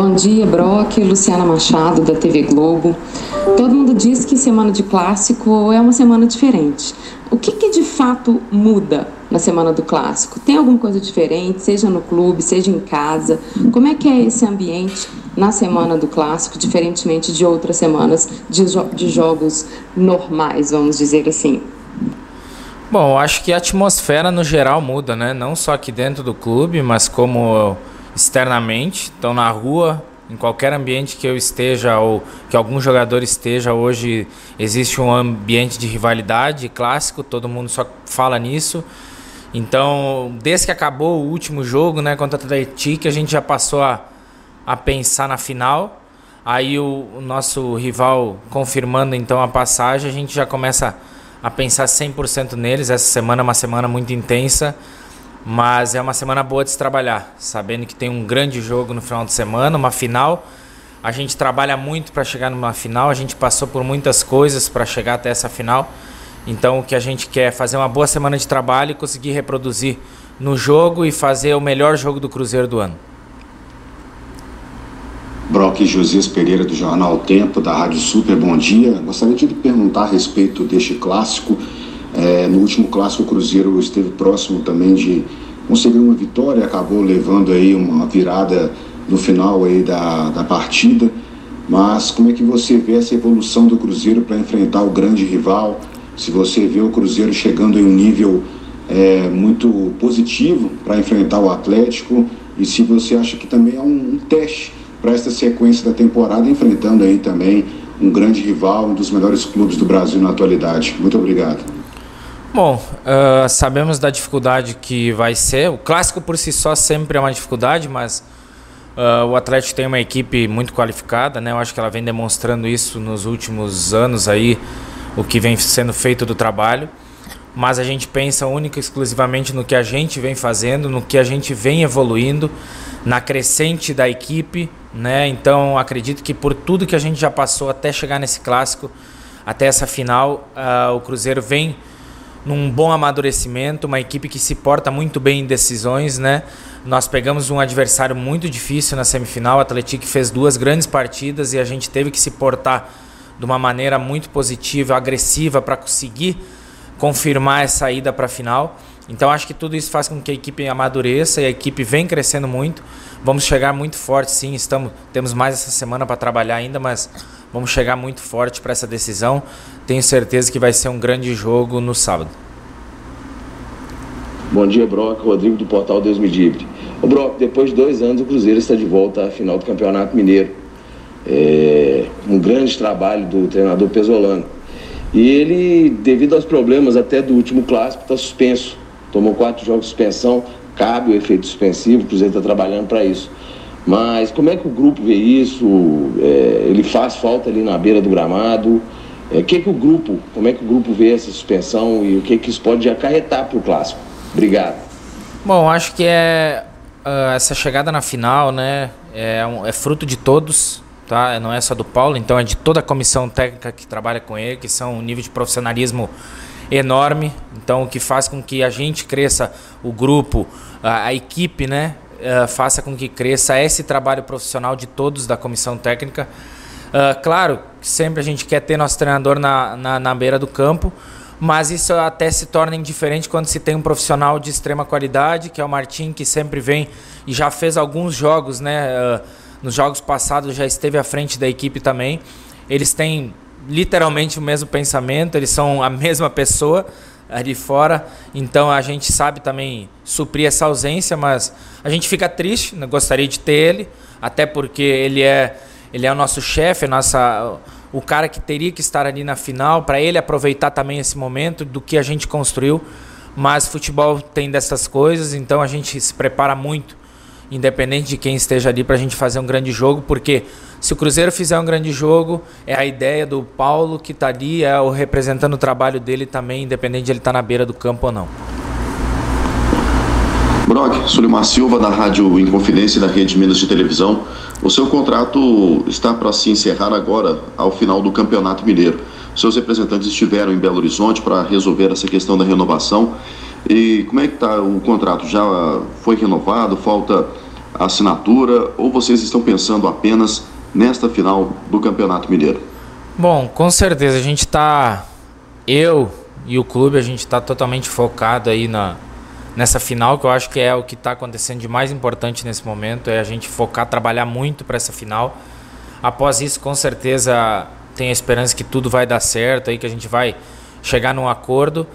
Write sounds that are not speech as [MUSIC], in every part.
Bom dia, Brock, Luciana Machado, da TV Globo. Todo mundo diz que semana de clássico é uma semana diferente. O que, que de fato muda na semana do clássico? Tem alguma coisa diferente, seja no clube, seja em casa? Como é que é esse ambiente na semana do clássico, diferentemente de outras semanas de, jo de jogos normais, vamos dizer assim? Bom, acho que a atmosfera no geral muda, né? Não só aqui dentro do clube, mas como externamente. Então, na rua, em qualquer ambiente que eu esteja ou que algum jogador esteja hoje, existe um ambiente de rivalidade clássico, todo mundo só fala nisso. Então, desde que acabou o último jogo, né, contra o Atlético, a gente já passou a, a pensar na final. Aí o, o, nosso rival confirmando então a passagem, a gente já começa a pensar 100% neles. Essa semana é uma semana muito intensa. Mas é uma semana boa de se trabalhar, sabendo que tem um grande jogo no final de semana, uma final. A gente trabalha muito para chegar numa final, a gente passou por muitas coisas para chegar até essa final. Então o que a gente quer é fazer uma boa semana de trabalho e conseguir reproduzir no jogo e fazer o melhor jogo do Cruzeiro do ano. Brock Josias Pereira do Jornal Tempo, da Rádio Super, bom dia. Gostaria de perguntar a respeito deste clássico é, no último clássico, o Cruzeiro esteve próximo também de conseguir uma vitória, acabou levando aí uma virada no final aí da, da partida. Mas como é que você vê essa evolução do Cruzeiro para enfrentar o grande rival? Se você vê o Cruzeiro chegando em um nível é, muito positivo para enfrentar o Atlético e se você acha que também é um, um teste para essa sequência da temporada, enfrentando aí também um grande rival, um dos melhores clubes do Brasil na atualidade. Muito obrigado. Bom, uh, sabemos da dificuldade que vai ser. O clássico por si só sempre é uma dificuldade, mas uh, o Atlético tem uma equipe muito qualificada, né? Eu acho que ela vem demonstrando isso nos últimos anos aí, o que vem sendo feito do trabalho. Mas a gente pensa única e exclusivamente no que a gente vem fazendo, no que a gente vem evoluindo, na crescente da equipe, né? Então acredito que por tudo que a gente já passou até chegar nesse clássico, até essa final, uh, o Cruzeiro vem num bom amadurecimento, uma equipe que se porta muito bem em decisões, né? Nós pegamos um adversário muito difícil na semifinal, o Atlético fez duas grandes partidas e a gente teve que se portar de uma maneira muito positiva, agressiva para conseguir confirmar essa ida para a final. Então acho que tudo isso faz com que a equipe amadureça e a equipe vem crescendo muito. Vamos chegar muito forte, sim. Estamos, temos mais essa semana para trabalhar ainda, mas vamos chegar muito forte para essa decisão. Tenho certeza que vai ser um grande jogo no sábado. Bom dia, Brock. Rodrigo do Portal Deus Me Livre. O depois de dois anos, o Cruzeiro está de volta à final do Campeonato Mineiro. É um grande trabalho do treinador Pesolano. E ele, devido aos problemas até do último clássico, está suspenso. Tomou quatro jogos de suspensão, cabe o efeito suspensivo, o Cruzeiro está trabalhando para isso. Mas como é que o grupo vê isso? É, ele faz falta ali na beira do gramado? O é, que, que o grupo, como é que o grupo vê essa suspensão e o que, que isso pode acarretar para o clássico? Obrigado. Bom, acho que é uh, essa chegada na final, né? É, um, é, fruto de todos, tá? Não é só do Paulo, então é de toda a comissão técnica que trabalha com ele, que são um nível de profissionalismo enorme. Então, o que faz com que a gente cresça, o grupo, a, a equipe, né? Uh, faça com que cresça esse trabalho profissional de todos da comissão técnica Uh, claro, sempre a gente quer ter nosso treinador na, na, na, beira do campo, mas isso até se torna indiferente quando se tem um profissional de extrema qualidade, que é o Martim, que sempre vem e já fez alguns jogos, né? Uh, nos jogos passados já esteve à frente da equipe também. Eles têm literalmente o mesmo pensamento, eles são a [LAUGHS] mesma pessoa ali fora, então a gente sabe também suprir essa ausência, mas a gente fica triste, né? gostaria de ter ele, até porque ele é ele é o nosso chefe, nossa o cara que teria que estar ali na final, para ele aproveitar também esse momento do que a gente construiu. Mas futebol tem dessas coisas, então a gente se prepara muito, independente de quem esteja ali, para a gente fazer um grande jogo, porque se o Cruzeiro fizer um grande jogo, é a ideia do Paulo que está ali, é o representando o trabalho dele também, independente de ele estar tá na beira do campo ou não. Brock, Sulimar Silva, da Rádio Inconfidência e da Rede Minas de Televisão. O seu contrato está para se encerrar agora, ao final do Campeonato Mineiro. Seus representantes estiveram em Belo Horizonte para resolver essa questão da renovação. E como é que está o contrato? Já foi renovado? Falta assinatura ou vocês estão pensando apenas nesta final do Campeonato Mineiro? Bom, com certeza a gente está, eu e o clube, a gente está totalmente focado aí na, nessa final, que eu acho que é o que está acontecendo de mais importante nesse momento, é a gente focar, trabalhar muito para essa final. Após isso, com certeza, tenho a esperança que tudo vai dar certo, aí que a gente vai chegar num acordo.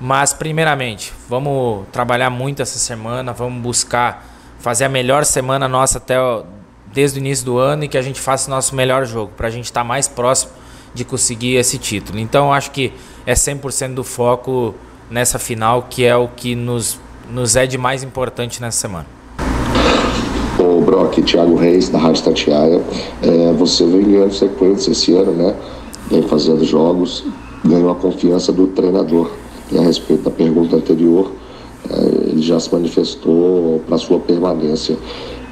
Mas, primeiramente, vamos trabalhar muito essa semana, vamos buscar fazer a melhor semana nossa até desde o início do ano e que a gente faça o nosso melhor jogo, para a gente estar tá mais próximo de conseguir esse título. Então, acho que é 100% do foco nessa final, que é o que nos, nos é de mais importante nessa semana. O Brock, Thiago Reis, da Rádio Tatiaia, é, você vem ganhando sequência esse ano, né? Vem fazendo jogos, ganhou a confiança do treinador. E a respeito da pergunta anterior, é, ele já se manifestou para sua permanência.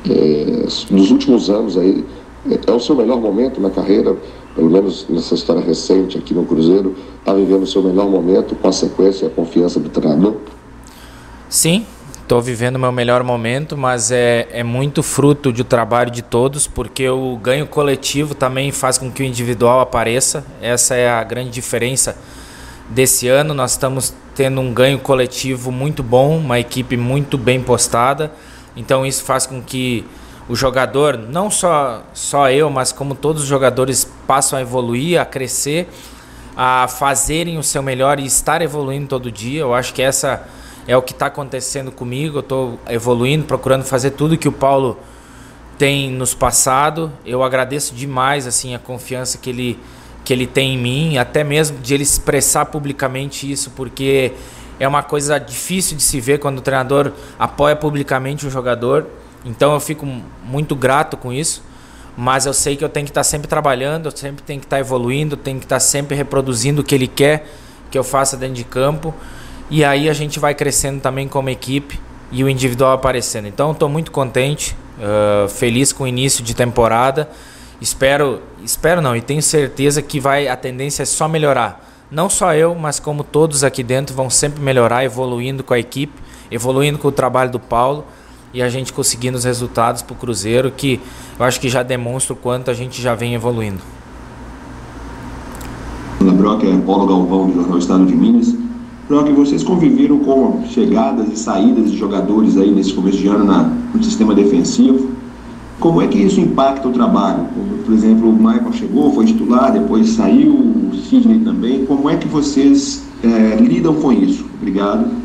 É, nos últimos anos aí, é, é o seu melhor momento na carreira, pelo menos nessa história recente aqui no Cruzeiro, está vivendo o seu melhor momento com a sequência e a confiança do treinador? Sim, estou vivendo o meu melhor momento, mas é, é muito fruto do trabalho de todos, porque o ganho coletivo também faz com que o individual apareça. Essa é a grande diferença desse ano. Nós estamos tendo um ganho coletivo muito bom, uma equipe muito bem postada. Então isso faz com que o jogador, não só, só eu, mas como todos os jogadores passam a evoluir, a crescer, a fazerem o seu melhor e estar evoluindo todo dia. Eu acho que essa é o que está acontecendo comigo. Eu estou evoluindo, procurando fazer tudo que o Paulo tem nos passado. Eu agradeço demais assim a confiança que ele que ele tem em mim, até mesmo de ele expressar publicamente isso, porque é uma coisa difícil de se ver quando o treinador apoia publicamente um jogador. Então eu fico muito grato com isso, mas eu sei que eu tenho que estar sempre trabalhando, eu sempre tenho que estar evoluindo, tenho que estar sempre reproduzindo o que ele quer que eu faça dentro de campo. E aí a gente vai crescendo também como equipe e o individual aparecendo. Então estou muito contente, uh, feliz com o início de temporada. Espero, espero não, e tenho certeza que vai a tendência é só melhorar. Não só eu, mas como todos aqui dentro vão sempre melhorar, evoluindo com a equipe, evoluindo com o trabalho do Paulo e a gente conseguindo os resultados para o Cruzeiro, que eu acho que já demonstra o quanto a gente já vem evoluindo. Brock, é Paulo Galvão, do Jornal Estado de Minas. Brock, vocês conviveram com chegadas e saídas de jogadores aí nesse começo de ano na, no sistema defensivo. Como é que isso impacta o trabalho? Por exemplo, o Michael chegou, foi titular, depois saiu, o Sidney também. Como é que vocês é, lidam com isso? Obrigado.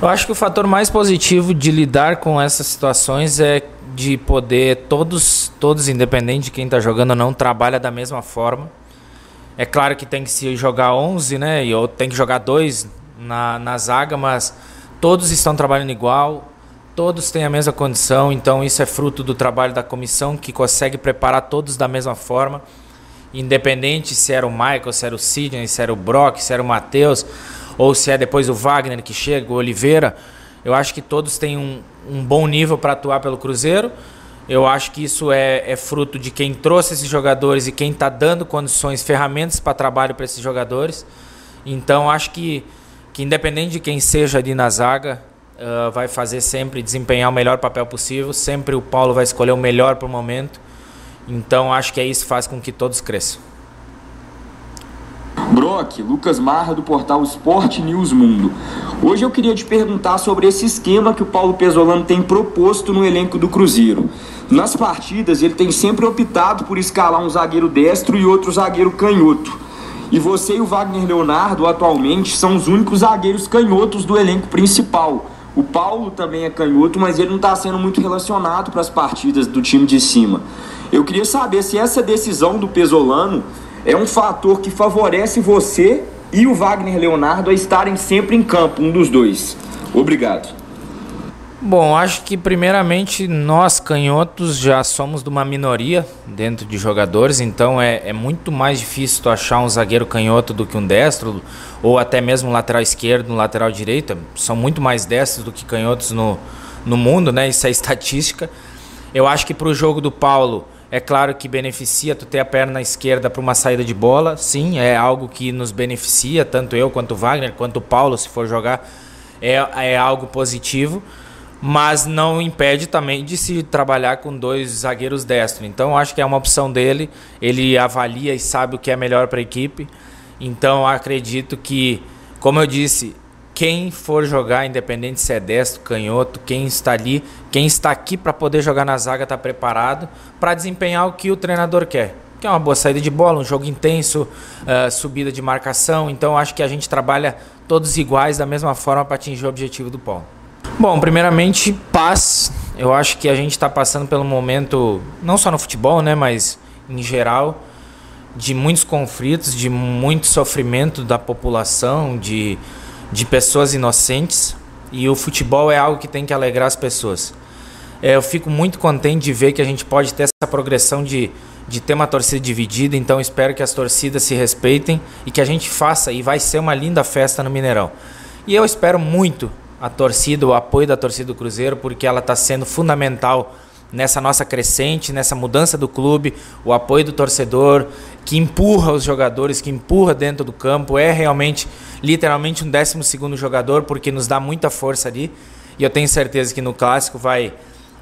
Eu acho que o fator mais positivo de lidar com essas situações é de poder todos, todos independente de quem está jogando ou não, trabalha da mesma forma. É claro que tem que se jogar 11, né? E ou tem que jogar dois na, na zaga, mas todos estão trabalhando igual Todos têm a mesma condição, então isso é fruto do trabalho da comissão que consegue preparar todos da mesma forma. Independente se era o Michael, se era o Sidney, se era o Brock, se era o Matheus, ou se é depois o Wagner que chega, o Oliveira. Eu acho que todos têm um, um bom nível para atuar pelo Cruzeiro. Eu acho que isso é, é fruto de quem trouxe esses jogadores e quem está dando condições, ferramentas para trabalho para esses jogadores. Então acho que, que independente de quem seja ali na zaga, uh, vai fazer sempre desempenhar o melhor papel possível. Sempre o Paulo vai escolher o melhor para o momento. Então acho que é isso que faz com que todos cresçam. Brock, Lucas Marra do portal Esporte News Mundo. Hoje eu queria te perguntar sobre esse esquema que o Paulo Pesolano tem proposto no elenco do Cruzeiro. Nas partidas ele tem sempre optado por escalar um zagueiro destro e outro zagueiro canhoto. E você e o Wagner Leonardo atualmente são os únicos zagueiros canhotos do elenco principal. O Paulo também é canhoto, mas ele não está sendo muito relacionado para as partidas do time de cima. Eu queria saber se essa decisão do Pesolano é um fator que favorece você e o Wagner Leonardo a estarem sempre em campo, um dos dois. Obrigado. Bom, acho que primeiramente nós canhotos já somos de uma minoria dentro de jogadores, então é, é muito mais difícil tu achar um zagueiro canhoto do que um destro, ou até mesmo um lateral esquerdo, um lateral direito. São muito mais destros do que canhotos no, no mundo, né? Isso é estatística. Eu acho que para o jogo do Paulo, é claro que beneficia tu ter a perna esquerda para uma saída de bola. Sim, é algo que nos beneficia, tanto eu quanto o Wagner, quanto o Paulo, se for jogar, é, é algo positivo mas não impede também de se trabalhar com dois zagueiros destros. Então acho que é uma opção dele. Ele avalia e sabe o que é melhor para a equipe. Então acredito que, como eu disse, quem for jogar, independente se é destro, canhoto, quem está ali, quem está aqui para poder jogar na zaga está preparado para desempenhar o que o treinador quer. Que é uma boa saída de bola, um jogo intenso, uh, subida de marcação. Então acho que a gente trabalha todos iguais da mesma forma para atingir o objetivo do Paulo. Bom, primeiramente, paz. Eu acho que a gente está passando pelo momento, não só no futebol, né, mas em geral, de muitos conflitos, de muito sofrimento da população, de, de pessoas inocentes. E o futebol é algo que tem que alegrar as pessoas. É, eu fico muito contente de ver que a gente pode ter essa progressão de, de ter uma torcida dividida. Então espero que as torcidas se respeitem e que a gente faça. E vai ser uma linda festa no Mineirão. E eu espero muito a torcida, o apoio da torcida do Cruzeiro, porque ela está sendo fundamental nessa nossa crescente, nessa mudança do clube, o apoio do torcedor, que empurra os jogadores, que empurra dentro do campo, é realmente, literalmente um décimo segundo jogador, porque nos dá muita força ali, e eu tenho certeza que no Clássico vai,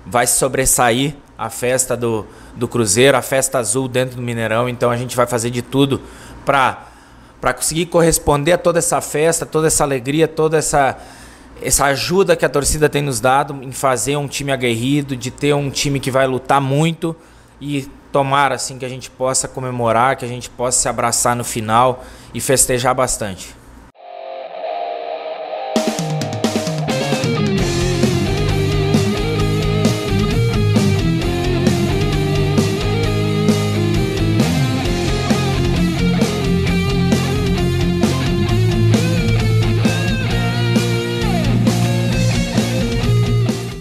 vai sobressair a festa do, do Cruzeiro, a festa azul dentro do Mineirão, então a gente vai fazer de tudo para conseguir corresponder a toda essa festa, toda essa alegria, toda essa essa ajuda que a torcida tem nos dado em fazer um time aguerrido, de ter um time que vai lutar muito e tomar assim que a gente possa comemorar, que a gente possa se abraçar no final e festejar bastante.